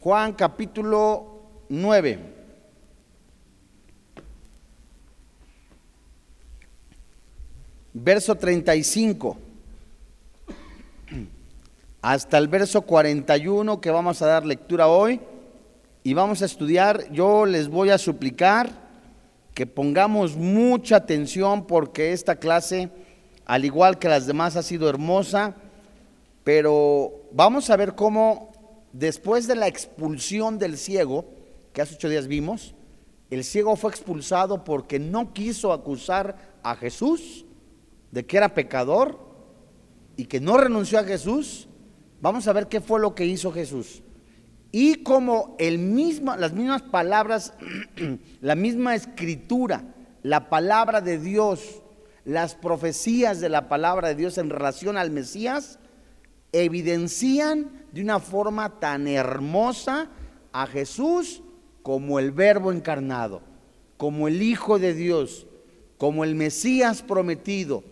Juan capítulo 9. Verso 35 hasta el verso 41 que vamos a dar lectura hoy y vamos a estudiar. Yo les voy a suplicar que pongamos mucha atención porque esta clase, al igual que las demás, ha sido hermosa, pero vamos a ver cómo después de la expulsión del ciego, que hace ocho días vimos, el ciego fue expulsado porque no quiso acusar a Jesús de que era pecador y que no renunció a Jesús. Vamos a ver qué fue lo que hizo Jesús. Y como el mismo, las mismas palabras, la misma escritura, la palabra de Dios, las profecías de la palabra de Dios en relación al Mesías, evidencian de una forma tan hermosa a Jesús como el verbo encarnado, como el Hijo de Dios, como el Mesías prometido,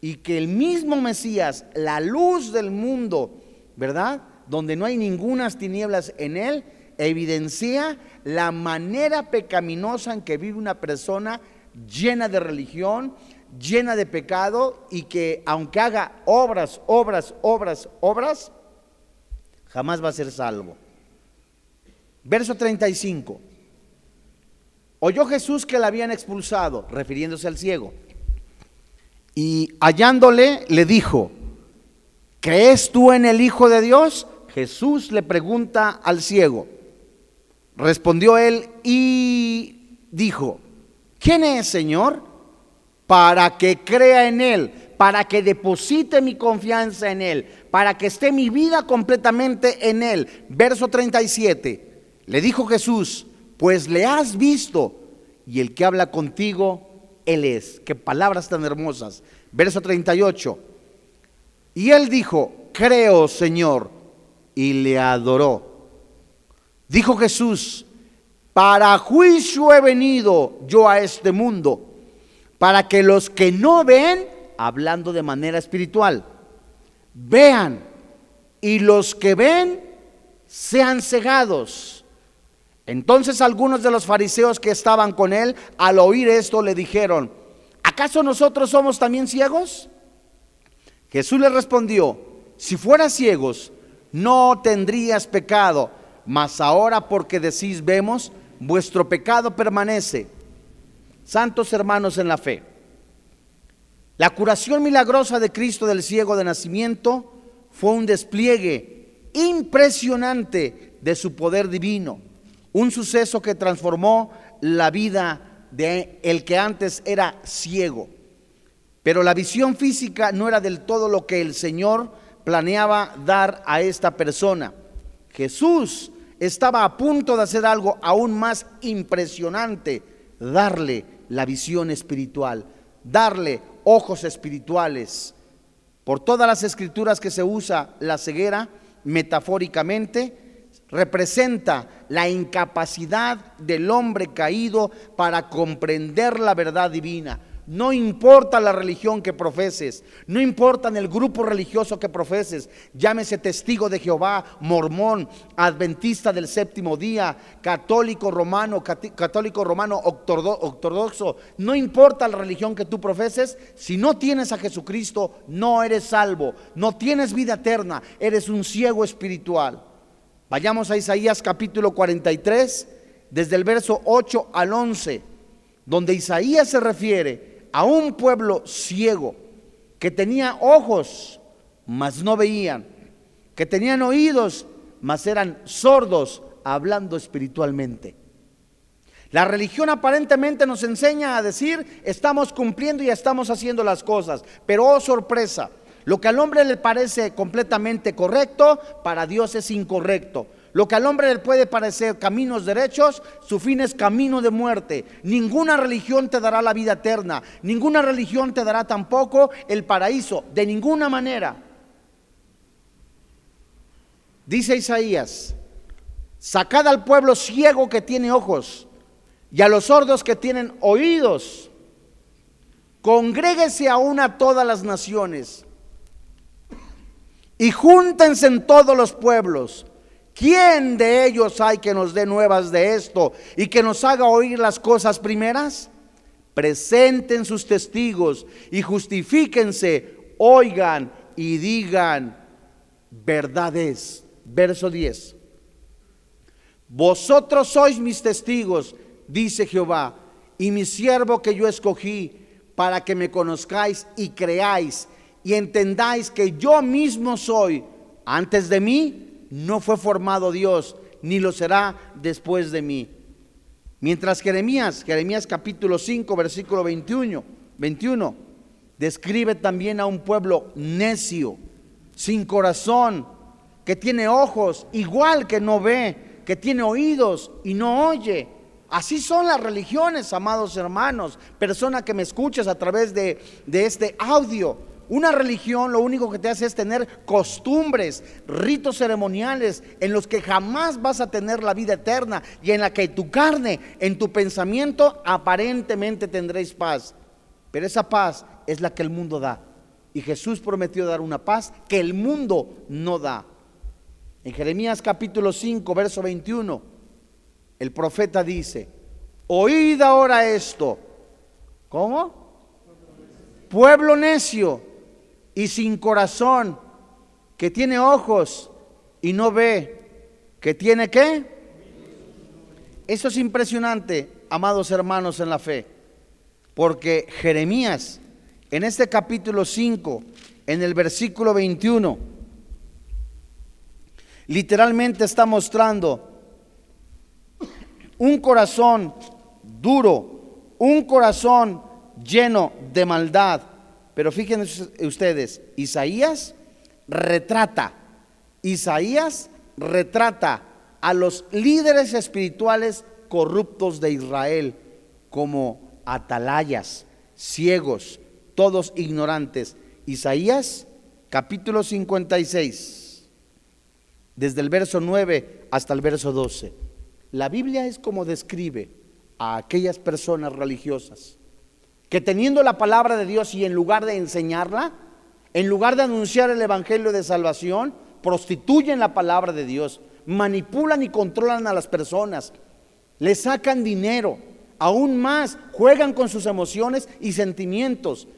y que el mismo Mesías, la luz del mundo, ¿verdad? Donde no hay ninguna tinieblas en él, evidencia la manera pecaminosa en que vive una persona llena de religión, llena de pecado y que aunque haga obras, obras, obras, obras, jamás va a ser salvo. Verso 35. Oyó Jesús que la habían expulsado, refiriéndose al ciego. Y hallándole, le dijo, ¿crees tú en el Hijo de Dios? Jesús le pregunta al ciego. Respondió él y dijo, ¿quién es, Señor? Para que crea en Él, para que deposite mi confianza en Él, para que esté mi vida completamente en Él. Verso 37. Le dijo Jesús, pues le has visto y el que habla contigo, Él es. Qué palabras tan hermosas. Verso 38. Y él dijo, creo Señor, y le adoró. Dijo Jesús, para juicio he venido yo a este mundo, para que los que no ven, hablando de manera espiritual, vean, y los que ven sean cegados. Entonces algunos de los fariseos que estaban con él, al oír esto, le dijeron, ¿acaso nosotros somos también ciegos? Jesús le respondió, si fueras ciegos, no tendrías pecado, mas ahora porque decís vemos, vuestro pecado permanece. Santos hermanos en la fe, la curación milagrosa de Cristo del ciego de nacimiento fue un despliegue impresionante de su poder divino, un suceso que transformó la vida de el que antes era ciego. Pero la visión física no era del todo lo que el Señor planeaba dar a esta persona. Jesús estaba a punto de hacer algo aún más impresionante, darle la visión espiritual, darle ojos espirituales. Por todas las escrituras que se usa la ceguera, metafóricamente, representa la incapacidad del hombre caído para comprender la verdad divina. No importa la religión que profeses, no importa el grupo religioso que profeses, llámese testigo de Jehová, mormón, adventista del séptimo día, católico romano, católico romano ortodoxo, no importa la religión que tú profeses, si no tienes a Jesucristo, no eres salvo, no tienes vida eterna, eres un ciego espiritual. Vayamos a Isaías capítulo 43, desde el verso 8 al 11, donde Isaías se refiere a un pueblo ciego que tenía ojos, mas no veían, que tenían oídos, mas eran sordos hablando espiritualmente. La religión aparentemente nos enseña a decir, estamos cumpliendo y estamos haciendo las cosas, pero oh sorpresa, lo que al hombre le parece completamente correcto, para Dios es incorrecto. Lo que al hombre le puede parecer caminos derechos, su fin es camino de muerte. Ninguna religión te dará la vida eterna. Ninguna religión te dará tampoco el paraíso. De ninguna manera. Dice Isaías, sacad al pueblo ciego que tiene ojos y a los sordos que tienen oídos. Congréguese aún a todas las naciones y júntense en todos los pueblos. ¿Quién de ellos hay que nos dé nuevas de esto y que nos haga oír las cosas primeras? Presenten sus testigos y justifíquense, oigan y digan, verdad es. Verso 10. Vosotros sois mis testigos, dice Jehová, y mi siervo que yo escogí para que me conozcáis y creáis y entendáis que yo mismo soy. Antes de mí no fue formado Dios, ni lo será después de mí. Mientras Jeremías, Jeremías capítulo 5, versículo 21, 21, describe también a un pueblo necio, sin corazón, que tiene ojos igual que no ve, que tiene oídos y no oye Así son las religiones, amados hermanos, persona que me escuchas a través de, este audio. Una religión lo único que te hace es tener costumbres, ritos ceremoniales en los que jamás vas a tener la vida eterna y en la que tu carne, en tu pensamiento, aparentemente tendréis paz. Pero esa paz es la que el mundo da. Y Jesús prometió dar una paz que el mundo no da. En Jeremías capítulo 5, verso 21 el profeta dice, oíd ahora esto. ¿Cómo? Pueblo necio y sin corazón, que tiene ojos y no ve, que tiene qué? Eso es impresionante, amados hermanos en la fe, porque Jeremías, en este capítulo 5, en el versículo 21, literalmente está mostrando un corazón duro, un corazón lleno de maldad. Pero fíjense ustedes, Isaías retrata, Isaías retrata a los líderes espirituales corruptos de Israel como atalayas, ciegos, todos ignorantes. Isaías capítulo 56, desde el verso 9 hasta el verso 12. La Biblia es como describe a aquellas personas religiosas que teniendo la palabra de Dios y en lugar de enseñarla, en lugar de anunciar el Evangelio de salvación, prostituyen la palabra de Dios, manipulan y controlan a las personas, le sacan dinero, aún más juegan con sus emociones y sentimientos.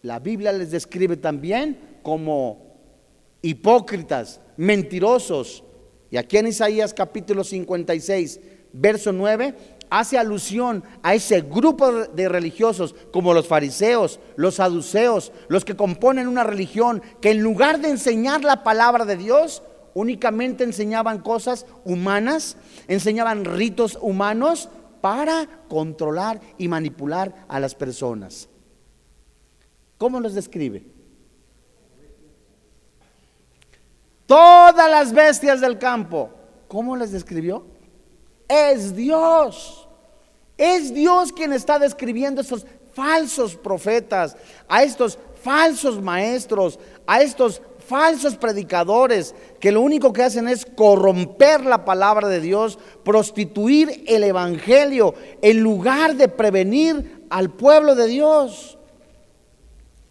La Biblia les describe también como hipócritas, mentirosos, y aquí en Isaías capítulo 56, verso 9, hace alusión a ese grupo de religiosos como los fariseos, los saduceos, los que componen una religión que en lugar de enseñar la palabra de Dios, únicamente enseñaban cosas humanas, enseñaban ritos humanos para controlar y manipular a las personas. ¿Cómo los describe? Todas las bestias del campo. ¿Cómo les describió? Es Dios. Es Dios quien está describiendo estos falsos profetas, a estos falsos maestros, a estos falsos predicadores que lo único que hacen es corromper la palabra de Dios, prostituir el Evangelio en lugar de prevenir al pueblo de Dios.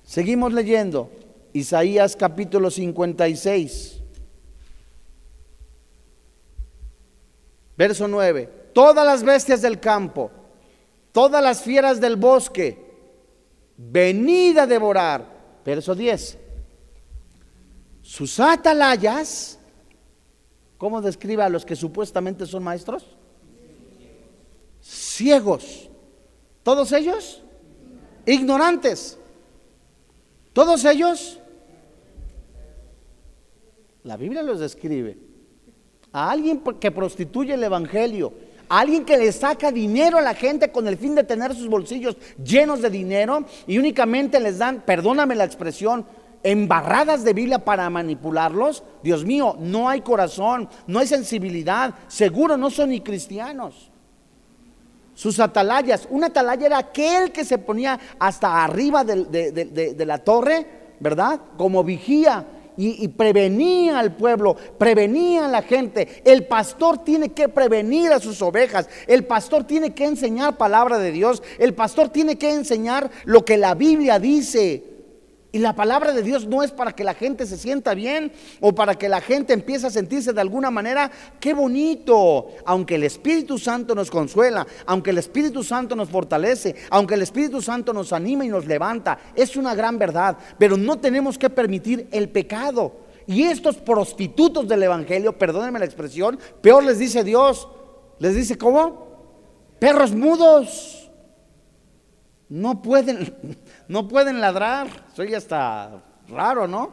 Seguimos leyendo Isaías capítulo 56. Verso 9. Todas las bestias del campo, todas las fieras del bosque, venid a devorar. Verso 10. Sus atalayas, ¿cómo describe a los que supuestamente son maestros? Ciegos. ¿Todos ellos? Ignorantes. ¿Todos ellos? La Biblia los describe a alguien que prostituye el Evangelio, a alguien que le saca dinero a la gente con el fin de tener sus bolsillos llenos de dinero y únicamente les dan, perdóname la expresión, embarradas de Biblia para manipularlos, Dios mío, no hay corazón, no hay sensibilidad, seguro no son ni cristianos. Sus atalayas, una atalaya era aquel que se ponía hasta arriba de, de la torre, ¿verdad? Como vigía y, prevenía al pueblo, prevenía a la gente. El pastor tiene que prevenir a sus ovejas. El pastor tiene que enseñar palabra de Dios. El pastor tiene que enseñar lo que la Biblia dice. Y la palabra de Dios no es para que la gente se sienta bien o para que la gente empiece a sentirse de alguna manera. Qué bonito. Aunque el Espíritu Santo nos consuela, aunque el Espíritu Santo nos fortalece, aunque el Espíritu Santo nos anima y nos levanta, es una gran verdad. Pero no tenemos que permitir el pecado. Y estos prostitutos del Evangelio, perdónenme la expresión, peor les dice Dios. Les dice, ¿cómo? Perros mudos. No pueden, no pueden ladrar. Soy hasta raro, ¿no?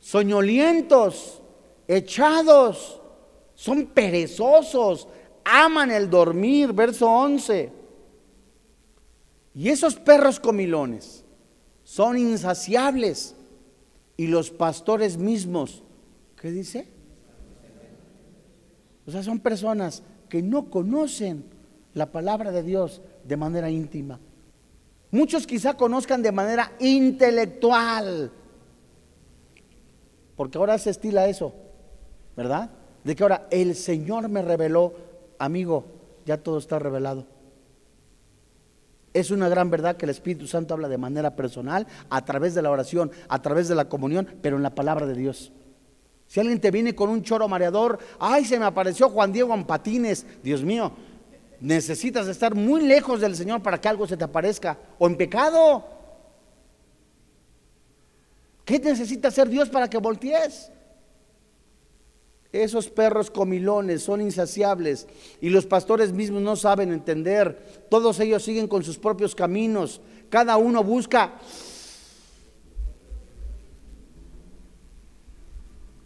Soñolientos, echados, son perezosos, aman el dormir, verso 11. Y esos perros comilones son insaciables. Y los pastores mismos, ¿qué dice? O sea, son personas que no conocen la palabra de Dios de manera íntima. Muchos quizá conozcan de manera intelectual, porque ahora se estila eso, ¿verdad? De que ahora el Señor me reveló, amigo, ya todo está revelado. Es una gran verdad que el Espíritu Santo habla de manera personal, a través de la oración, a través de la comunión, pero en la palabra de Dios. Si alguien te viene con un choro mareador, ay, se me apareció Juan Diego en patines, Dios mío, necesitas estar muy lejos del Señor para que algo se te aparezca, o en pecado. ¿Qué necesita hacer Dios para que voltees? Esos perros comilones son insaciables y los pastores mismos no saben entender. Todos ellos siguen con sus propios caminos. Cada uno busca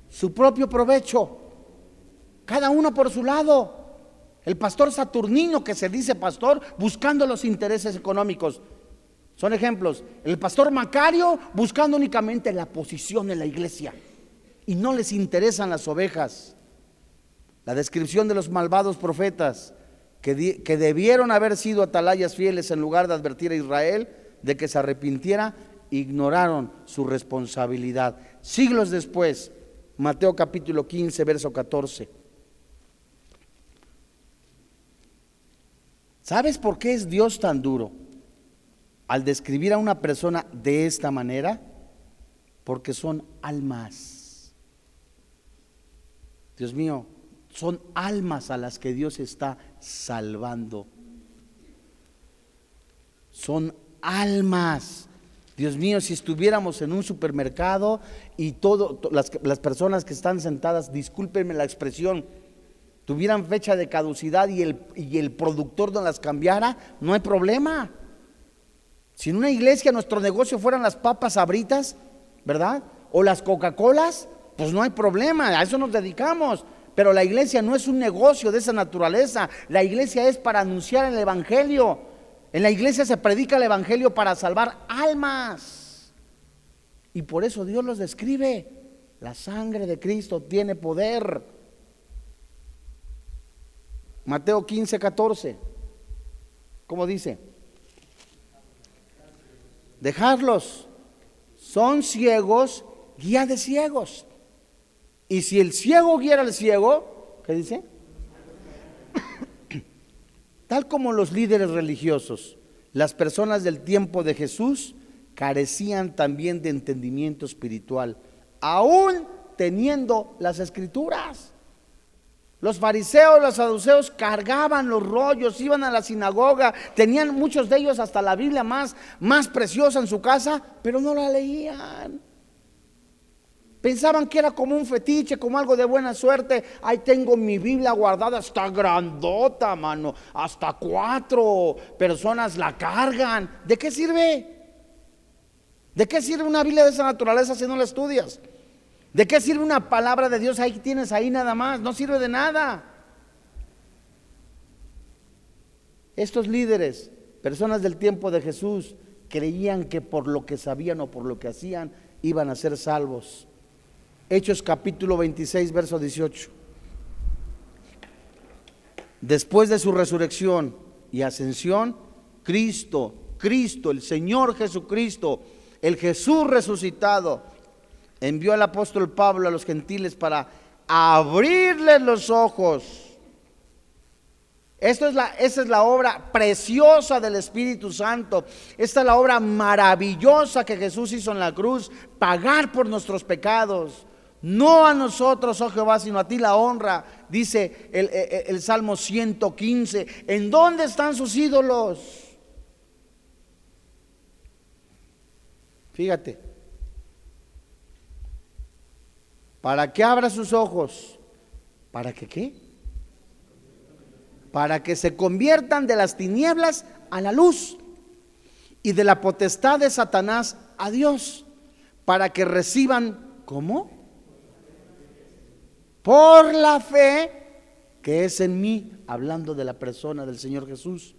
su propio provecho. Cada uno por su lado. El pastor Saturnino que se dice pastor buscando los intereses económicos. Son ejemplos. El pastor Macario buscando únicamente la posición en la iglesia. Y no les interesan las ovejas. La descripción de los malvados profetas que, que debieron haber sido atalayas fieles en lugar de advertir a Israel de que se arrepintiera, ignoraron su responsabilidad. Siglos después, Mateo capítulo 15, verso 14. ¿Sabes por qué es Dios tan duro al describir a una persona de esta manera? Porque son almas. Dios mío, son almas a las que Dios está salvando. Son almas. Dios mío, si estuviéramos en un supermercado y todo, las, las, personas que están sentadas, discúlpenme la expresión, tuvieran fecha de caducidad y el, y el productor no las cambiara, no hay problema. Si en una iglesia nuestro negocio fueran las papas abritas, ¿verdad? O las Coca-Colas, pues no hay problema, a eso nos dedicamos. Pero la iglesia no es un negocio de esa naturaleza, la iglesia es para anunciar el Evangelio. En la iglesia se predica el Evangelio para salvar almas. Y por eso Dios los describe. La sangre de Cristo tiene poder. Mateo 15, 14. ¿Cómo dice? Dejarlos. Son ciegos, guía de ciegos. Y si el ciego guiara al ciego, ¿qué dice? Tal como los líderes religiosos, las personas del tiempo de Jesús carecían también de entendimiento espiritual, aún teniendo las escrituras. Los fariseos, los saduceos cargaban los rollos, iban a la sinagoga, tenían muchos de ellos hasta la Biblia más, más preciosa en su casa, pero no la leían. Pensaban que era como un fetiche, como algo de buena suerte. Ahí tengo mi Biblia guardada, está grandota, mano. Hasta cuatro personas la cargan. ¿De qué sirve? ¿De qué sirve una Biblia de esa naturaleza si no la estudias? ¿De qué sirve una palabra de Dios ahí tienes ahí nada más? No sirve de nada. Estos líderes, personas del tiempo de Jesús, creían que por lo que sabían o por lo que hacían iban a ser salvos. Hechos capítulo 26, verso 18. Después de su resurrección y ascensión, Cristo, Cristo, el Señor Jesucristo, el Jesús resucitado, envió al apóstol Pablo a los gentiles para abrirles los ojos Esto es la, esa es la obra preciosa del Espíritu Santo. Esta es la obra maravillosa que Jesús hizo en la cruz, pagar por nuestros pecados. No a nosotros, oh Jehová, sino a ti la honra, dice el, el, el Salmo 115. ¿En dónde están sus ídolos? Fíjate, para que abra sus ojos, para que qué? para que se conviertan de las tinieblas a la luz y de la potestad de Satanás a Dios, para que reciban, ¿cómo? Por la fe que es en mí, hablando de la persona del Señor Jesús,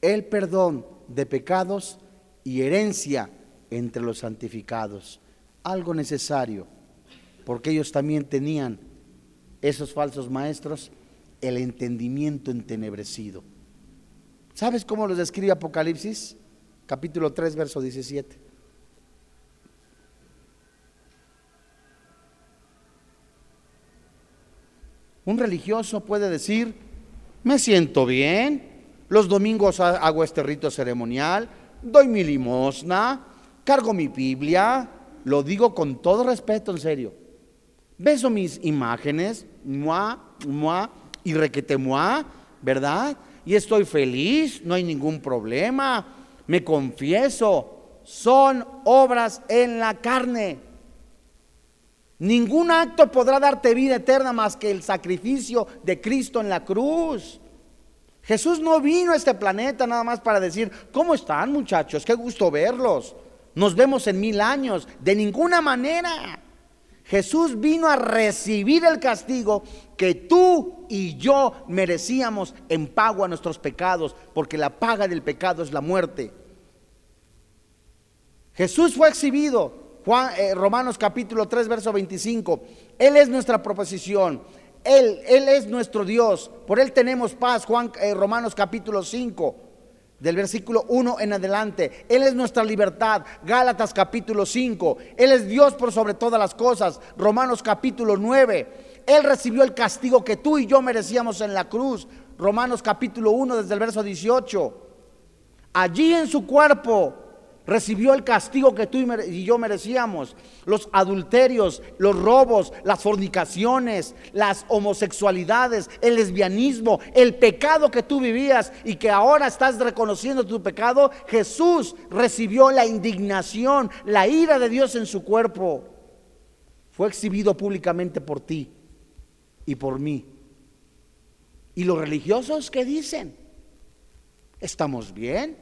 el perdón de pecados y herencia entre los santificados. Algo necesario, porque ellos también tenían, esos falsos maestros, el entendimiento entenebrecido. ¿Sabes cómo lo describe Apocalipsis? Capítulo 3, verso 17. Un religioso puede decir, me siento bien, los domingos hago este rito ceremonial, doy mi limosna, cargo mi Biblia, lo digo con todo respeto, en serio. Beso mis imágenes, mua, mua, y requetemoá, ¿verdad? Y estoy feliz, no hay ningún problema, me confieso, son obras en la carne. Ningún acto podrá darte vida eterna más que el sacrificio de Cristo en la cruz. Jesús no vino a este planeta nada más para decir, ¿cómo están muchachos? Qué gusto verlos. Nos vemos en mil años. De ninguna manera. Jesús vino a recibir el castigo que tú y yo merecíamos en pago a nuestros pecados, porque la paga del pecado es la muerte. Jesús fue exhibido, Juan, eh, Romanos capítulo 3, verso 25. Él es nuestra proposición, Él, Él es nuestro Dios, por Él tenemos paz, Juan, eh, Romanos capítulo 5 del versículo 1 en adelante. Él es nuestra libertad. Gálatas capítulo 5. Él es Dios por sobre todas las cosas. Romanos capítulo 9. Él recibió el castigo que tú y yo merecíamos en la cruz. Romanos capítulo 1 desde el verso 18. Allí en su cuerpo recibió el castigo que tú y yo merecíamos. Los adulterios, los robos, las fornicaciones, las homosexualidades, el lesbianismo, el pecado que tú vivías y que ahora estás reconociendo tu pecado, Jesús recibió la indignación, la ira de Dios en su cuerpo. Fue exhibido públicamente por ti y por mí. ¿Y los religiosos qué dicen? ¿Estamos bien?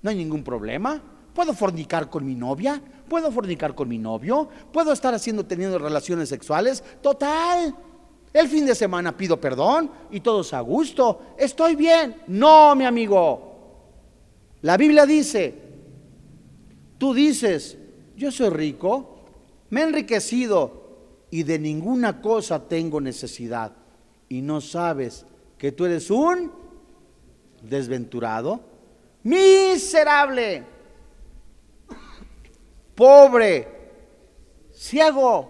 ¿No hay ningún problema? ¿Puedo fornicar con mi novia? ¿Puedo fornicar con mi novio? ¿Puedo estar haciendo, teniendo relaciones sexuales? Total. El fin de semana pido perdón y todos a gusto. Estoy bien. No, mi amigo. La Biblia dice, tú dices, yo soy rico, me he enriquecido y de ninguna cosa tengo necesidad. Y no sabes que tú eres un desventurado, miserable pobre, ciego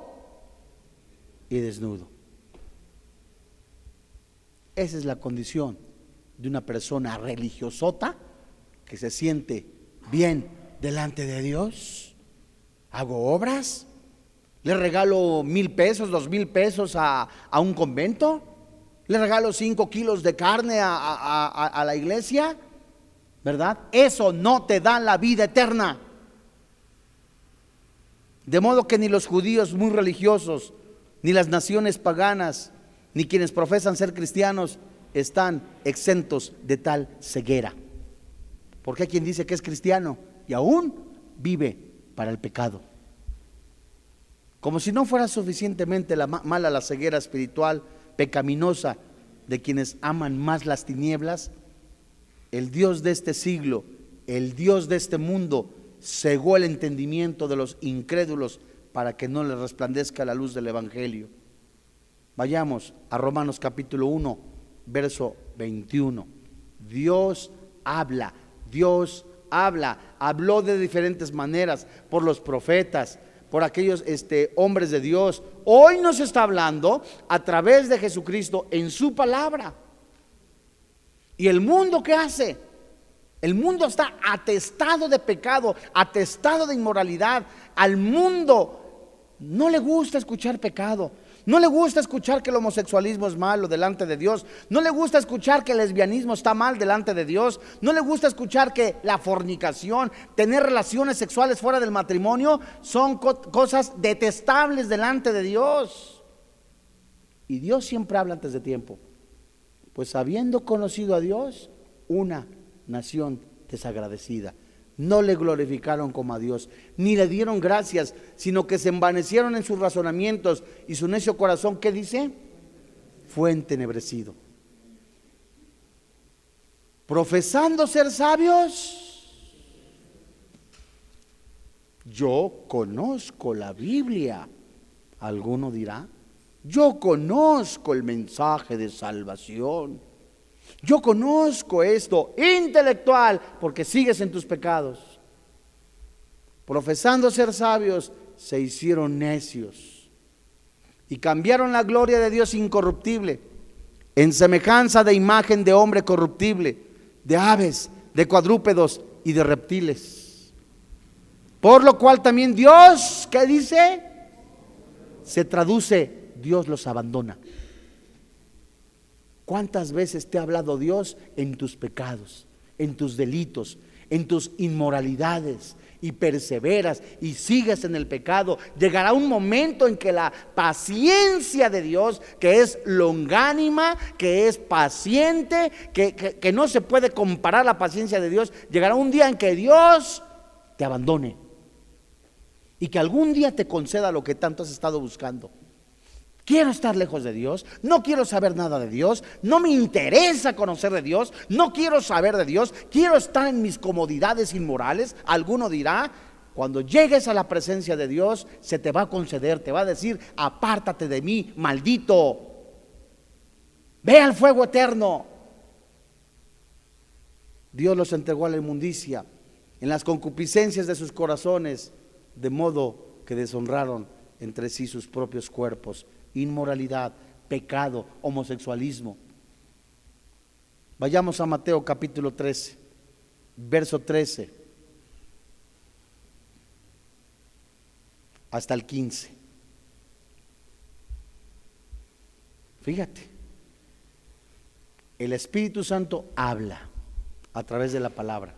y desnudo. Esa es la condición de una persona religiosota que se siente bien delante de Dios. Hago obras, le regalo mil pesos, dos mil pesos a, un convento, le regalo cinco kilos de carne a, a la iglesia, ¿verdad? Eso no te da la vida eterna. De modo que ni los judíos muy religiosos, ni las naciones paganas, ni quienes profesan ser cristianos están exentos de tal ceguera. Porque hay quien dice que es cristiano y aún vive para el pecado. Como si no fuera suficientemente la mala la ceguera espiritual, pecaminosa de quienes aman más las tinieblas, el Dios de este siglo, el Dios de este mundo, cegó el entendimiento de los incrédulos para que no les resplandezca la luz del Evangelio. Vayamos a Romanos capítulo 1, verso 21. Dios habla, Dios habla, habló de diferentes maneras por los profetas, por aquellos este, hombres de Dios. Hoy nos está hablando a través de Jesucristo en su palabra. ¿Y el mundo qué hace? El mundo está atestado de pecado, atestado de inmoralidad. Al mundo no le gusta escuchar pecado. No le gusta escuchar que el homosexualismo es malo delante de Dios. No le gusta escuchar que el lesbianismo está mal delante de Dios. No le gusta escuchar que la fornicación, tener relaciones sexuales fuera del matrimonio, son cosas detestables delante de Dios. Y Dios siempre habla antes de tiempo. Pues habiendo conocido a Dios, una nación desagradecida no le glorificaron como a Dios, ni le dieron gracias, sino que se envanecieron en sus razonamientos y su necio corazón, ¿qué dice? Fue entenebrecido. Profesando ser sabios, yo conozco la Biblia. Alguno dirá, yo conozco el mensaje de salvación. Yo conozco esto intelectual porque sigues en tus pecados. Profesando ser sabios, se hicieron necios y cambiaron la gloria de Dios incorruptible en semejanza de imagen de hombre corruptible, de aves, de cuadrúpedos y de reptiles. Por lo cual también Dios, ¿qué dice? Se traduce, Dios los abandona. ¿Cuántas veces te ha hablado Dios en tus pecados, en tus delitos, en tus inmoralidades? Y perseveras y sigues en el pecado. Llegará un momento en que la paciencia de Dios, que es longánima, que es paciente, que, que no se puede comparar la paciencia de Dios, llegará un día en que Dios te abandone y que algún día te conceda lo que tanto has estado buscando. Quiero estar lejos de Dios, no quiero saber nada de Dios, no me interesa conocer de Dios, no quiero saber de Dios, quiero estar en mis comodidades inmorales. Alguno dirá, cuando llegues a la presencia de Dios, se te va a conceder, te va a decir, apártate de mí, maldito. Ve al fuego eterno. Dios los entregó a la inmundicia, en las concupiscencias de sus corazones, de modo que deshonraron entre sí sus propios cuerpos inmoralidad, pecado, homosexualismo. Vayamos a Mateo capítulo 13, verso 13 hasta el 15. Fíjate, el Espíritu Santo habla a través de la palabra.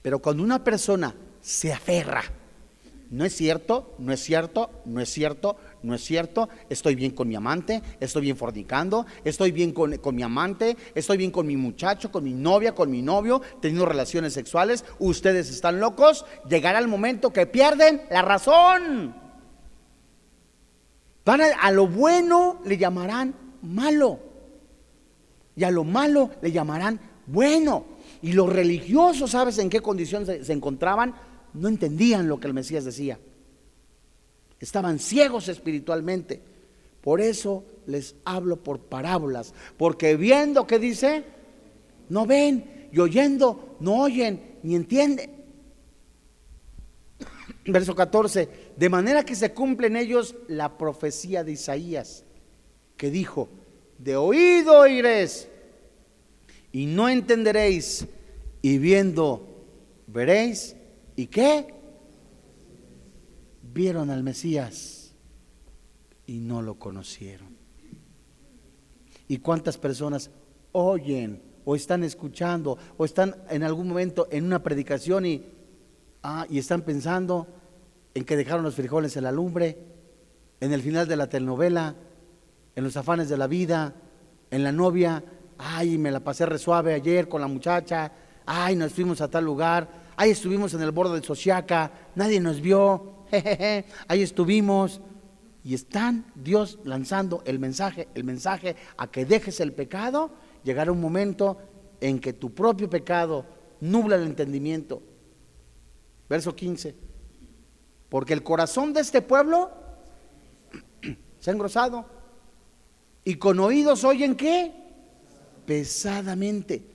Pero cuando una persona se aferra, no es cierto, no es cierto, no es cierto, no es cierto, estoy bien con mi amante, estoy bien fornicando, estoy bien con, mi amante, estoy bien con mi muchacho, con mi novia, con mi novio, teniendo relaciones sexuales, ustedes están locos, llegará el momento que pierden la razón. Van a, lo bueno le llamarán malo y a lo malo le llamarán bueno. Y los religiosos, ¿sabes en qué condición se encontraban? No entendían lo que el Mesías decía. Estaban ciegos espiritualmente. Por eso les hablo por parábolas, porque viendo que dice, no ven, y oyendo, no oyen, ni entienden. Verso 14, de manera que se cumple en ellos la profecía de Isaías, que dijo, de oído oiréis y no entenderéis, y viendo veréis, ¿y qué? Vieron al Mesías y no lo conocieron. ¿Y cuántas personas oyen o están escuchando o están en algún momento en una predicación y, ah, y están pensando en que dejaron los frijoles en la lumbre, en el final de la telenovela, en los afanes de la vida, en la novia, ay, me la pasé re suave ayer con la muchacha, ay, nos fuimos a tal lugar, ay, estuvimos en el borde del Sociaca, nadie nos vio, ahí estuvimos. Y están Dios lanzando el mensaje, el mensaje a que dejes el pecado, llegará un momento en que tu propio pecado nubla el entendimiento. Verso 15. Porque el corazón de este pueblo se ha engrosado. Y con oídos oyen qué? Pesadamente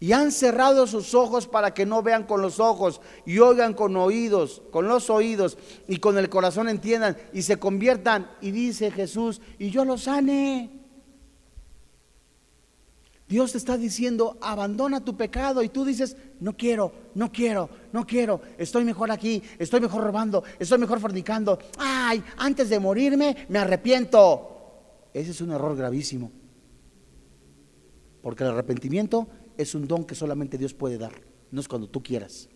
y han cerrado sus ojos para que no vean con los ojos y oigan con oídos, con los oídos y con el corazón entiendan y se conviertan. Y dice Jesús, y yo los sane. Dios te está diciendo, abandona tu pecado y tú dices, no quiero, no quiero, no quiero, estoy mejor aquí, estoy mejor robando, estoy mejor fornicando. Ay, antes de morirme me arrepiento. Ese es un error gravísimo. Porque el arrepentimiento es un don que solamente Dios puede dar, no es cuando tú quieras.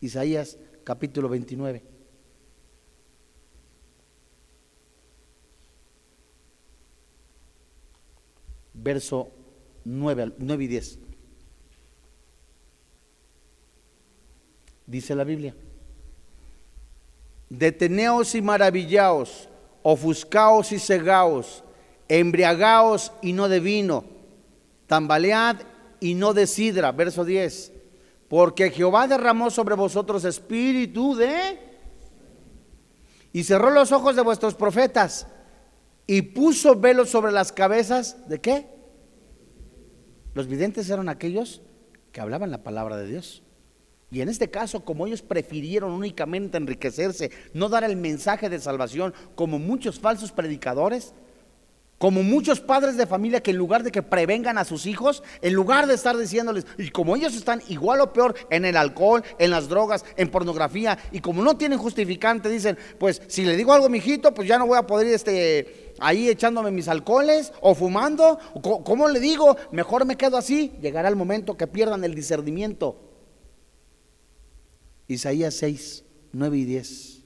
Isaías capítulo 29. Verso 9, 9 y 10. Dice la Biblia. Deteneos y maravillaos, ofuscaos y cegaos, embriagaos y no de vino, tambalead y no de sidra. Verso 10. Porque Jehová derramó sobre vosotros espíritu de... Y cerró los ojos de vuestros profetas y puso velos sobre las cabezas de qué? Los videntes eran aquellos que hablaban la palabra de Dios. Y en este caso, como ellos prefirieron únicamente enriquecerse, no dar el mensaje de salvación, como muchos falsos predicadores, como muchos padres de familia que en lugar de que prevengan a sus hijos, en lugar de estar diciéndoles, y como ellos están igual o peor en el alcohol, en las drogas, en pornografía, y como no tienen justificante, dicen, pues si le digo algo a mi hijito, pues ya no voy a poder este, ahí echándome mis alcoholes o fumando. ¿Cómo le digo? Mejor me quedo así. Llegará el momento que pierdan el discernimiento. Isaías 6, 9 y 10.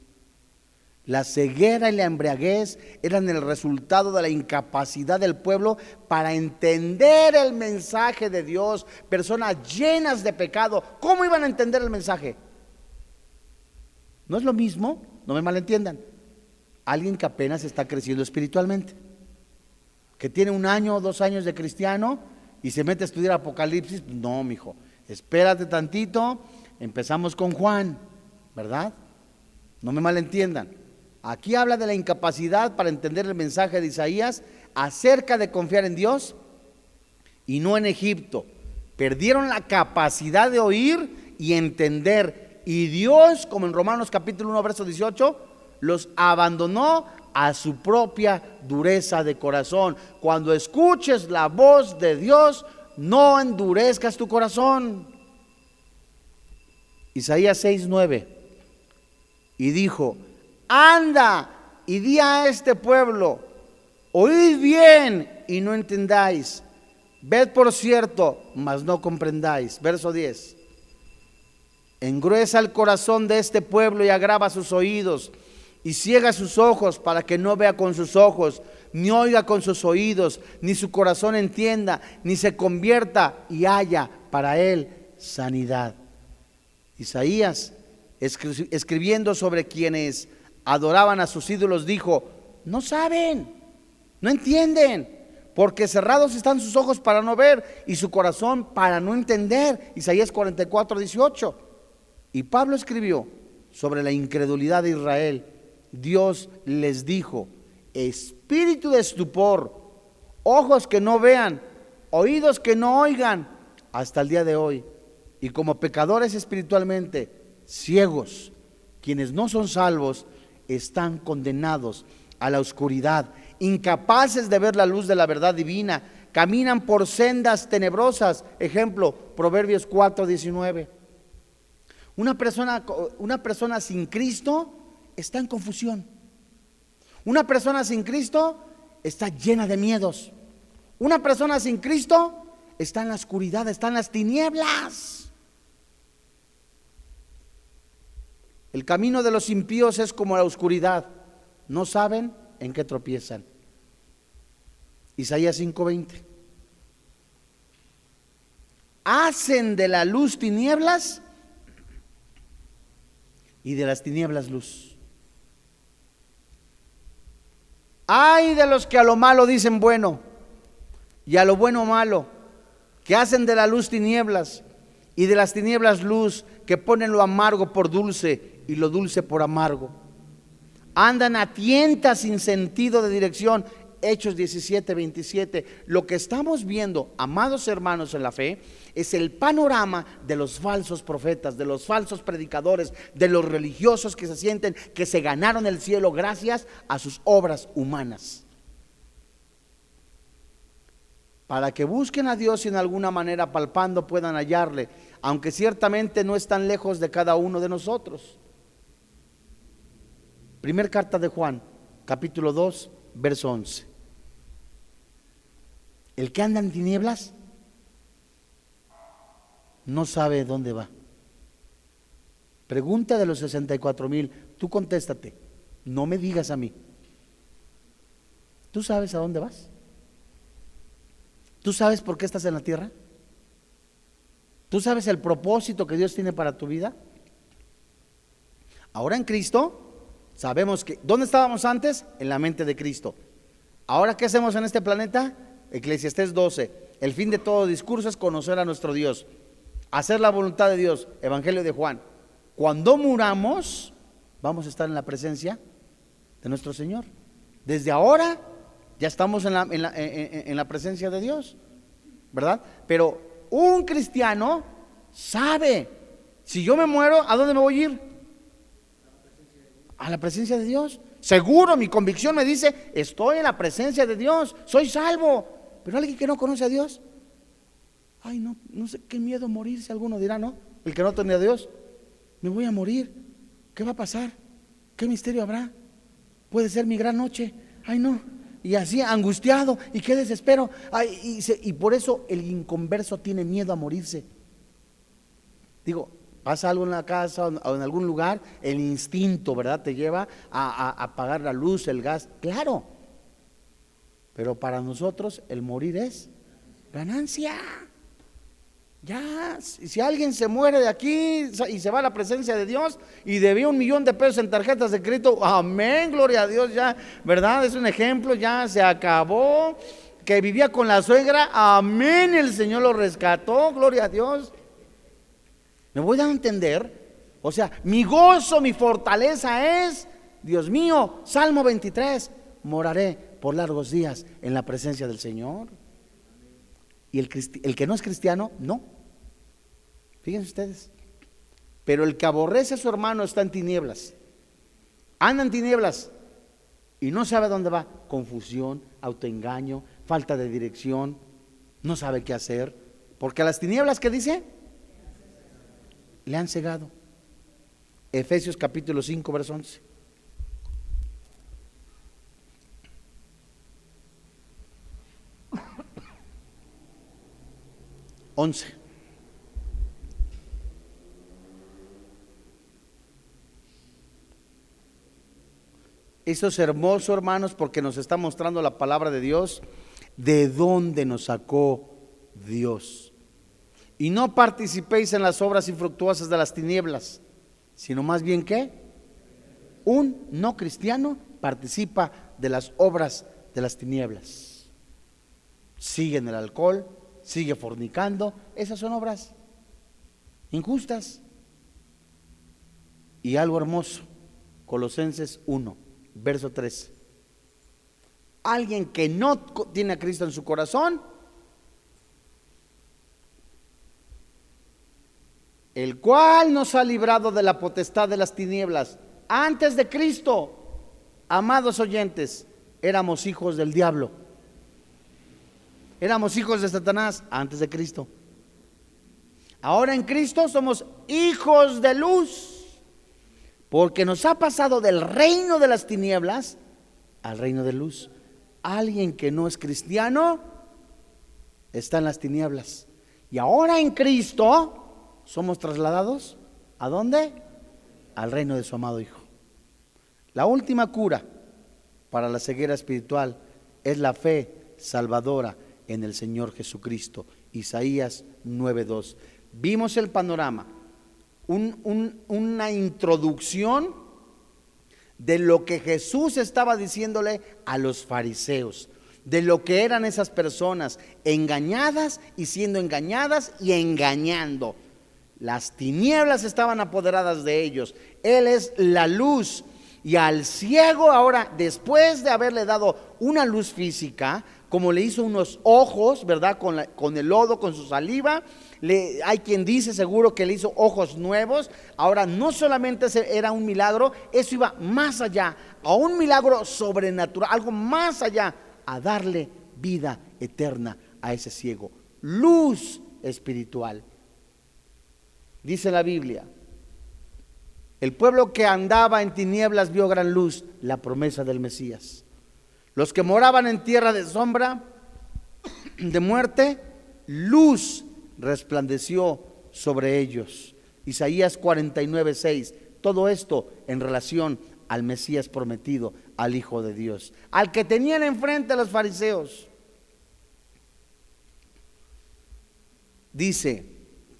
La ceguera y la embriaguez eran el resultado de la incapacidad del pueblo para entender el mensaje de Dios. Personas llenas de pecado. ¿Cómo iban a entender el mensaje? No es lo mismo, no me malentiendan. Alguien que apenas está creciendo espiritualmente, que tiene un año o dos años de cristiano y se mete a estudiar Apocalipsis. No, mijo, espérate tantito. Empezamos con Juan, ¿verdad? No me malentiendan. Aquí habla de la incapacidad para entender el mensaje de Isaías acerca de confiar en Dios y no en Egipto. Perdieron la capacidad de oír y entender. Y Dios, como en Romanos capítulo 1, verso 18, los abandonó a su propia dureza de corazón. Cuando escuches la voz de Dios, no endurezcas tu corazón. Isaías 6, 9. Y dijo, anda y di a este pueblo, oíd bien y no entendáis, ved por cierto, mas no comprendáis. Verso 10. Engruesa el corazón de este pueblo y agrava sus oídos y ciega sus ojos para que no vea con sus ojos, ni oiga con sus oídos, ni su corazón entienda, ni se convierta y haya para él sanidad. Isaías, escribiendo sobre quienes adoraban a sus ídolos, dijo, no saben, no entienden, porque cerrados están sus ojos para no ver y su corazón para no entender. Isaías 44, 18. Y Pablo escribió sobre la incredulidad de Israel. Dios les dijo, espíritu de estupor, ojos que no vean, oídos que no oigan, hasta el día de hoy. Y como pecadores espiritualmente, ciegos, quienes no son salvos, están condenados a la oscuridad, incapaces de ver la luz de la verdad divina, caminan por sendas tenebrosas. Ejemplo, Proverbios 4, 19. Una persona, una persona sin Cristo está en confusión. Una persona sin Cristo está llena de miedos. Una persona sin Cristo está en la oscuridad, está en las tinieblas. El camino de los impíos es como la oscuridad. No saben en qué tropiezan. Isaías 5:20. Hacen de la luz tinieblas y de las tinieblas luz. Hay de los que a lo malo dicen bueno y a lo bueno malo, que hacen de la luz tinieblas y de las tinieblas luz, que ponen lo amargo por dulce y lo dulce por amargo. Andan a tientas sin sentido de dirección. Hechos 17, 27. Lo que estamos viendo, amados hermanos en la fe, es el panorama de los falsos profetas, de los falsos predicadores, de los religiosos que se sienten que se ganaron el cielo gracias a sus obras humanas. para que busquen a Dios y en alguna manera palpando puedan hallarle, aunque ciertamente no están lejos de cada uno de nosotros. Primer carta de Juan, capítulo 2, verso 11. El que anda en tinieblas no sabe dónde va. Pregunta de los 64 mil, tú contéstate, no me digas a mí. ¿Tú sabes a dónde vas? ¿Tú sabes por qué estás en la tierra? ¿Tú sabes el propósito que Dios tiene para tu vida? Ahora en Cristo, sabemos que, ¿dónde estábamos antes? En la mente de Cristo. Ahora, ¿qué hacemos en este planeta? Eclesiastés 12. El fin de todo discurso es conocer a nuestro Dios, hacer la voluntad de Dios. Evangelio de Juan. Cuando muramos, vamos a estar en la presencia de nuestro Señor. Desde ahora ya estamos en la, en la, presencia de Dios, ¿verdad? Pero un cristiano sabe, si yo me muero, ¿a dónde me voy a ir? A la presencia de Dios. Seguro, mi convicción me dice, estoy en la presencia de Dios, soy salvo. Pero alguien que no conoce a Dios, ay, no, no sé qué miedo morirse, alguno dirá, ¿no? El que no tiene a Dios me voy a morir. ¿Qué va a pasar? ¿Qué misterio habrá? Puede ser mi gran noche. Ay, no. Y así angustiado y qué desespero. Ay, y, por eso el inconverso tiene miedo a morirse. Digo, pasa algo en la casa o en algún lugar, el instinto, ¿verdad? Te lleva a, a apagar la luz, el gas. Claro. Pero para nosotros el morir es ganancia. Ya, si alguien se muere de aquí y se va a la presencia de Dios y debía un millón de pesos en tarjetas de crédito, amén, gloria a Dios, ya, ¿verdad? Es un ejemplo, ya se acabó. Que vivía con la suegra, amén, el Señor lo rescató, gloria a Dios. ¿Me voy a entender? O sea, mi gozo, mi fortaleza es, Dios mío, Salmo 23, moraré por largos días en la presencia del Señor. Y el, el que no es cristiano, no. Fíjense ustedes. Pero el que aborrece a su hermano está en tinieblas. Anda en tinieblas y no sabe dónde va. Confusión, autoengaño, falta de dirección, no sabe qué hacer. Porque las tinieblas, ¿qué dice? Le han cegado. Efesios capítulo 5, verso 11. 11. Esto es hermoso, hermanos, porque nos está mostrando la palabra de Dios, de dónde nos sacó Dios. Y no participéis en las obras infructuosas de las tinieblas, sino más bien que un no cristiano participa de las obras de las tinieblas. Sigue en el alcohol, sigue fornicando, esas son obras injustas. Y algo hermoso, Colosenses 1 verso 3. Alguien que no tiene a Cristo en su corazón, el cual nos ha librado de la potestad de las tinieblas. Antes de Cristo, amados oyentes, éramos hijos del diablo. Éramos hijos de Satanás antes de Cristo. Ahora en Cristo somos hijos de luz. Porque nos ha pasado del reino de las tinieblas al reino de luz. Alguien que no es cristiano está en las tinieblas. Y ahora en Cristo somos trasladados a dónde? Al reino de su amado Hijo. La última cura para la ceguera espiritual es la fe salvadora en el Señor Jesucristo. Isaías 9:2. Vimos el panorama una introducción de lo que Jesús estaba diciéndole a los fariseos, de lo que eran esas personas engañadas y siendo engañadas y engañando. Las tinieblas estaban apoderadas de ellos. Él es la luz. Y al ciego ahora, después de haberle dado una luz física, como le hizo unos ojos, ¿verdad? Con, con el lodo, con su saliva, hay quien dice seguro que le hizo ojos nuevos. Ahora, no solamente era un milagro, eso iba más allá, a un milagro sobrenatural, algo más allá, a darle vida eterna a ese ciego. Luz espiritual. Dice la Biblia, el pueblo que andaba en tinieblas vio gran luz, la promesa del Mesías. Los que moraban en tierra de sombra, de muerte, luz resplandeció sobre ellos. Isaías 49, 6. Todo esto en relación al Mesías prometido, al Hijo de Dios, al que tenían enfrente los fariseos. Dice,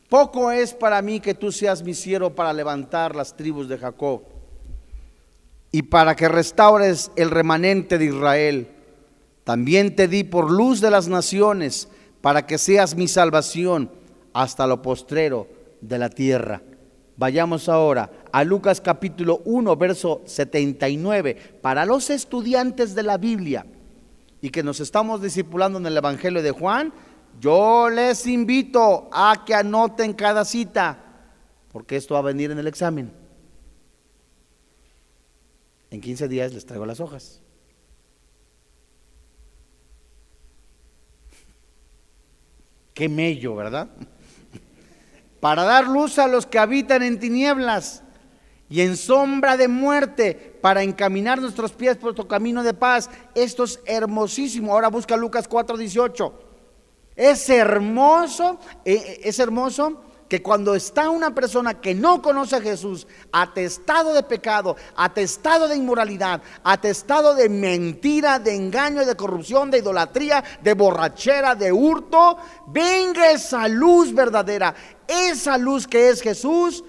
poco es para mí que tú seas mi siervo para levantar las tribus de Jacob y para que restaures el remanente de Israel. También te di por luz de las naciones, para que seas mi salvación hasta lo postrero de la tierra. Vayamos ahora a Lucas capítulo 1, verso 79, para los estudiantes de la Biblia y que nos estamos discipulando en el Evangelio de Juan, yo les invito a que anoten cada cita, porque esto va a venir en el examen. En 15 días les traigo las hojas. Qué mello, ¿verdad? Para dar luz a los que habitan en tinieblas y en sombra de muerte, para encaminar nuestros pies por tu camino de paz. Esto es hermosísimo. Ahora busca Lucas 4:18. Es hermoso, eh, eh, es hermoso que cuando está una persona que no conoce a Jesús, atestado de pecado, atestado de inmoralidad, atestado de mentira, de engaño, de corrupción, de idolatría, de borrachera, de hurto, venga esa luz verdadera, esa luz que es Jesús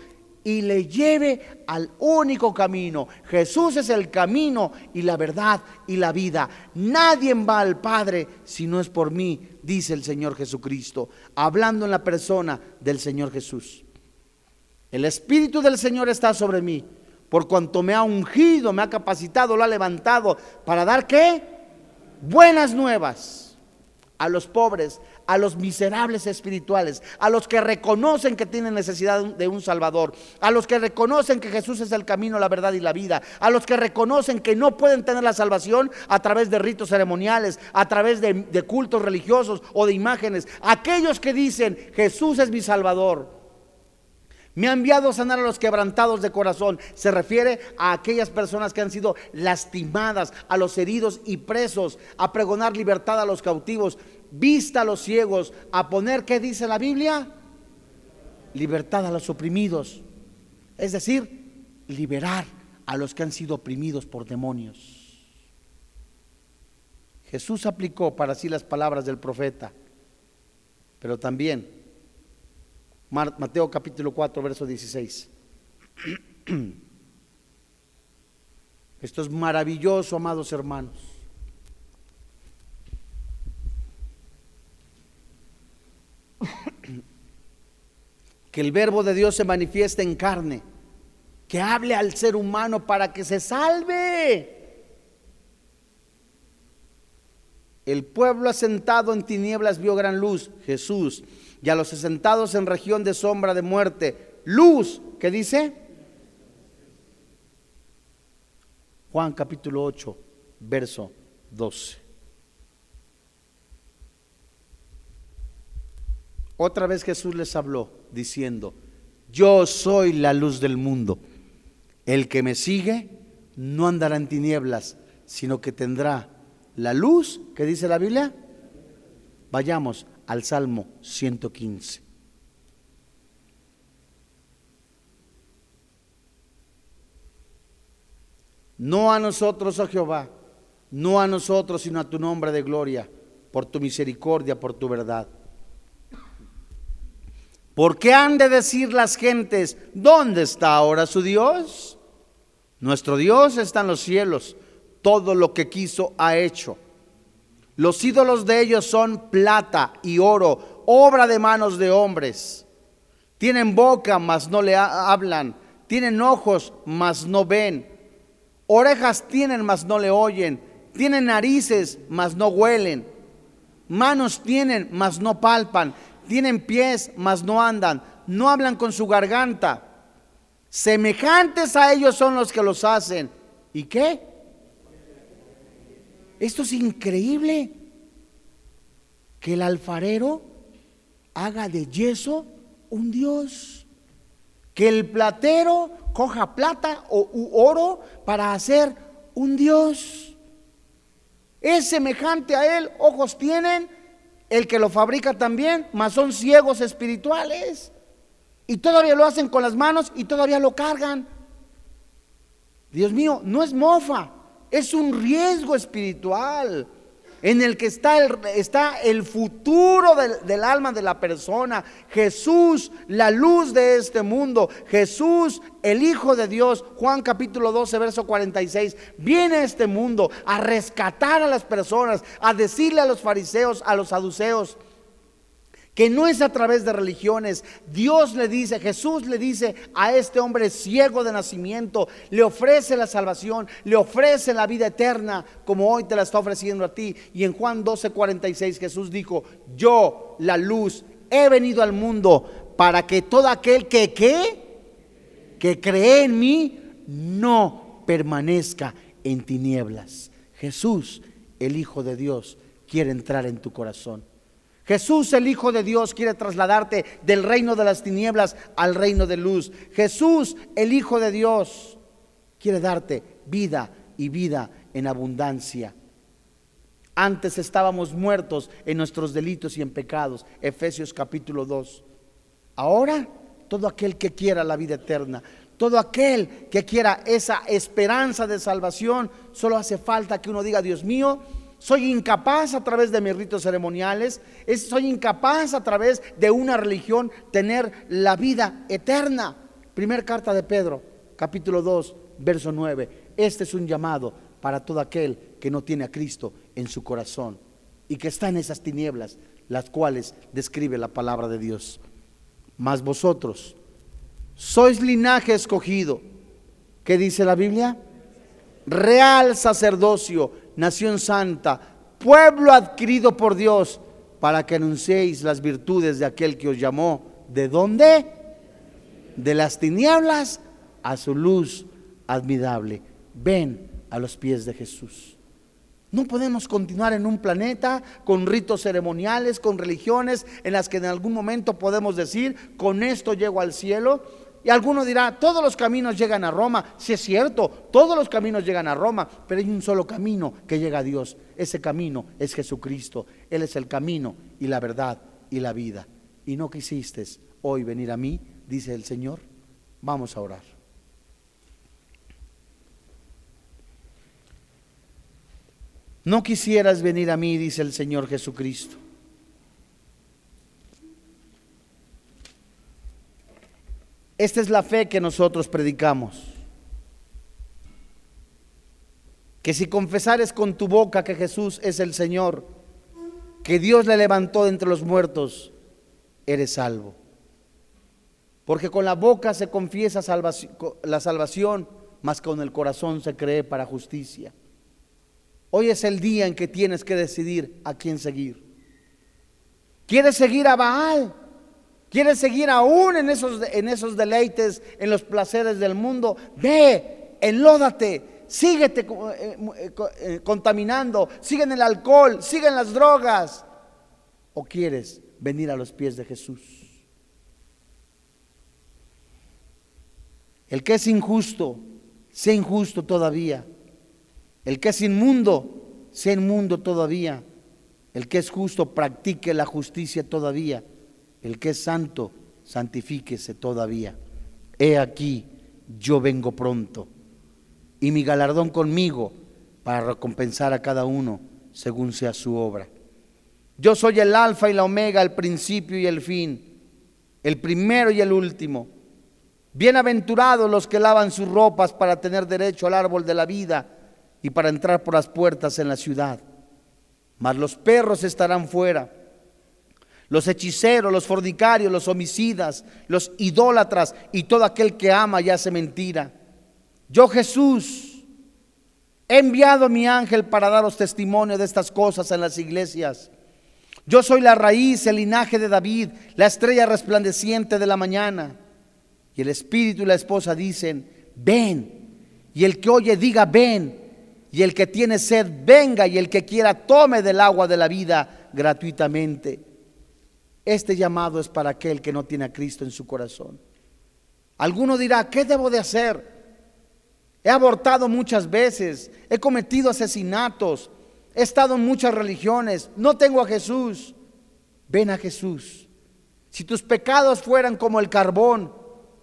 y le lleve al único camino. Jesús es el camino y la verdad y la vida. Nadie va al Padre si no es por mí, dice el Señor Jesucristo, hablando en la persona del Señor Jesús. El Espíritu del Señor está sobre mí, por cuanto me ha ungido, me ha capacitado, lo ha levantado para dar qué? Buenas nuevas a los pobres, a los miserables espirituales, a los que reconocen que tienen necesidad de un Salvador, a los que reconocen que Jesús es el camino, la verdad y la vida, a los que reconocen que no pueden tener la salvación a través de ritos ceremoniales, a través de, cultos religiosos o de imágenes, aquellos que dicen Jesús es mi Salvador. Me ha enviado a sanar a los quebrantados de corazón. Se refiere a aquellas personas que han sido lastimadas, a los heridos y presos, a pregonar libertad a los cautivos, vista a los ciegos, a poner, ¿qué dice la Biblia? Libertad a los oprimidos. Es decir, liberar a los que han sido oprimidos por demonios. Jesús aplicó para sí las palabras del profeta, pero también Mateo capítulo 4, verso 16. Esto es maravilloso, amados hermanos. Que el verbo de Dios se manifieste en carne, que hable al ser humano para que se salve. El pueblo asentado en tinieblas vio gran luz, Jesús y a los sentados en región de sombra de muerte, luz, ¿qué dice? Juan capítulo 8, verso 12. Otra vez Jesús les habló diciendo, yo soy la luz del mundo. El que me sigue no andará en tinieblas, sino que tendrá la luz, ¿qué dice la Biblia? Vayamos al Salmo 115. No a nosotros, oh Jehová, no a nosotros, sino a tu nombre de gloria, por tu misericordia, por tu verdad. ¿Por qué han de decir las gentes, ¿dónde está ahora su Dios? Nuestro Dios está en los cielos, todo lo que quiso ha hecho. Los ídolos de ellos son plata y oro, obra de manos de hombres. Tienen boca, mas no le hablan. Tienen ojos, mas no ven. Orejas tienen, mas no le oyen. Tienen narices, mas no huelen. Manos tienen, mas no palpan. Tienen pies, mas no andan. No hablan con su garganta. Semejantes a ellos son los que los hacen. ¿Y qué? Esto es increíble. que el alfarero haga de yeso un Dios. Que el platero coja plata o oro para hacer un Dios. Es semejante a él, ojos tienen, el que lo fabrica también, mas son ciegos espirituales. Y todavía lo hacen con las manos y todavía lo cargan. Dios mío, no es mofa, es un riesgo espiritual en el que está el, está el futuro del, del, alma de la persona. Jesús, la luz de este mundo. Jesús, el Hijo de Dios. Juan capítulo 12, verso 46. Viene a este mundo a rescatar a las personas, a decirle a los fariseos, a los saduceos, que no es a través de religiones. Dios le dice, Jesús le dice a este hombre ciego de nacimiento, le ofrece la salvación, le ofrece la vida eterna, como hoy te la está ofreciendo a ti. Y en Juan 12, 46 Jesús dijo, yo, la luz, he venido al mundo para que todo aquel que, que cree en mí, no permanezca en tinieblas. Jesús, el Hijo de Dios, quiere entrar en tu corazón. Jesús, el Hijo de Dios, quiere trasladarte del reino de las tinieblas al reino de luz. Jesús, el Hijo de Dios, quiere darte vida y vida en abundancia. Antes estábamos muertos en nuestros delitos y en pecados. Efesios capítulo 2. Ahora, todo aquel que quiera la vida eterna, todo aquel que quiera esa esperanza de salvación, solo hace falta que uno diga, Dios mío, soy incapaz a través de mis ritos ceremoniales, soy incapaz a través de una religión tener la vida eterna. Primer carta de Pedro, capítulo 2, verso 9. Este es un llamado para todo aquel que no tiene a Cristo en su corazón y que está en esas tinieblas, las cuales describe la palabra de Dios. Mas vosotros sois linaje escogido. ¿Qué dice la Biblia? Real sacerdocio nación santa, pueblo adquirido por Dios, para que anunciéis las virtudes de aquel que os llamó. ¿De dónde? De las tinieblas a su luz admirable. Ven a los pies de Jesús. No podemos continuar en un planeta con ritos ceremoniales, con religiones en las que en algún momento podemos decir, con esto llego al cielo. Y alguno dirá, todos los caminos llegan a Roma. Si es cierto, todos los caminos llegan a Roma, pero hay un solo camino que llega a Dios. Ese camino es Jesucristo. Él es el camino y la verdad y la vida. Y no quisiste hoy venir a mí, dice el Señor. Vamos a orar. No quisieras venir a mí, dice el Señor Jesucristo. Esta es la fe que nosotros predicamos. Que si confesares con tu boca que Jesús es el Señor, que Dios le levantó de entre los muertos, eres salvo. Porque con la boca se confiesa la salvación, mas con el corazón se cree para justicia. Hoy es el día en que tienes que decidir a quién seguir. ¿Quieres seguir a Baal? ¿Quieres seguir aún en esos, en esos deleites, en los placeres del mundo? Ve, enlódate, síguete eh, eh, eh, contaminando, sigue el alcohol, sigue en las drogas. ¿O quieres venir a los pies de Jesús? El que es injusto, sea injusto todavía. El que es inmundo, sea inmundo todavía. El que es justo, practique la justicia todavía. El que es santo, santifíquese todavía. He aquí, yo vengo pronto, y mi galardón conmigo para recompensar a cada uno según sea su obra. Yo soy el alfa y la omega, el principio y el fin, el primero y el último. Bienaventurados los que lavan sus ropas para tener derecho al árbol de la vida y para entrar por las puertas en la ciudad. Mas los perros estarán fuera los hechiceros, los fornicarios, los homicidas, los idólatras y todo aquel que ama y hace mentira. Yo Jesús he enviado a mi ángel para daros testimonio de estas cosas en las iglesias. Yo soy la raíz, el linaje de David, la estrella resplandeciente de la mañana. Y el espíritu y la esposa dicen, ven. Y el que oye diga, ven. Y el que tiene sed, venga. Y el que quiera, tome del agua de la vida gratuitamente. Este llamado es para aquel que no tiene a Cristo en su corazón. Alguno dirá, ¿qué debo de hacer? He abortado muchas veces, he cometido asesinatos, he estado en muchas religiones, no tengo a Jesús. Ven a Jesús. Si tus pecados fueran como el carbón,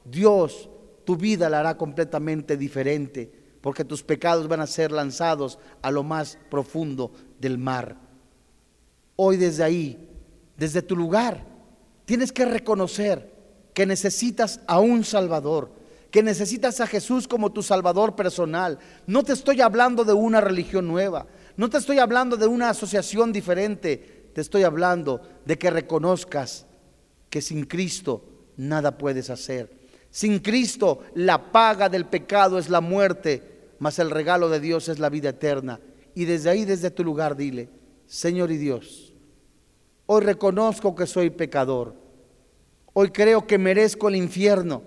Dios tu vida la hará completamente diferente, porque tus pecados van a ser lanzados a lo más profundo del mar. Hoy desde ahí, desde tu lugar, tienes que reconocer que necesitas a un Salvador, que necesitas a Jesús como tu Salvador personal. No te estoy hablando de una religión nueva, no te estoy hablando de una asociación diferente, te estoy hablando de que reconozcas que sin Cristo nada puedes hacer. Sin Cristo la paga del pecado es la muerte, mas el regalo de Dios es la vida eterna. Y desde ahí, desde tu lugar, dile, Señor y Dios, hoy reconozco que soy pecador. Hoy creo que merezco el infierno,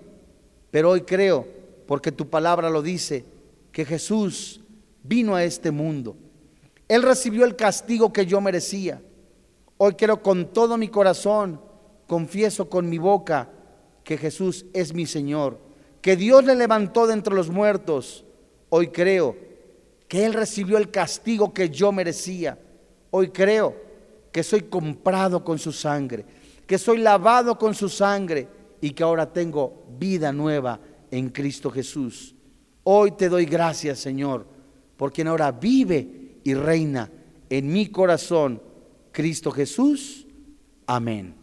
pero hoy creo, porque tu palabra lo dice, que Jesús vino a este mundo. Él recibió el castigo que yo merecía. Hoy creo con todo mi corazón, confieso con mi boca, que Jesús es mi Señor, que Dios le levantó de entre los muertos. Hoy creo que Él recibió el castigo que yo merecía. Hoy creo que soy comprado con su sangre, que soy lavado con su sangre y que ahora tengo vida nueva en Cristo Jesús. Hoy te doy gracias, Señor, por quien ahora vive y reina en mi corazón, Cristo Jesús. Amén.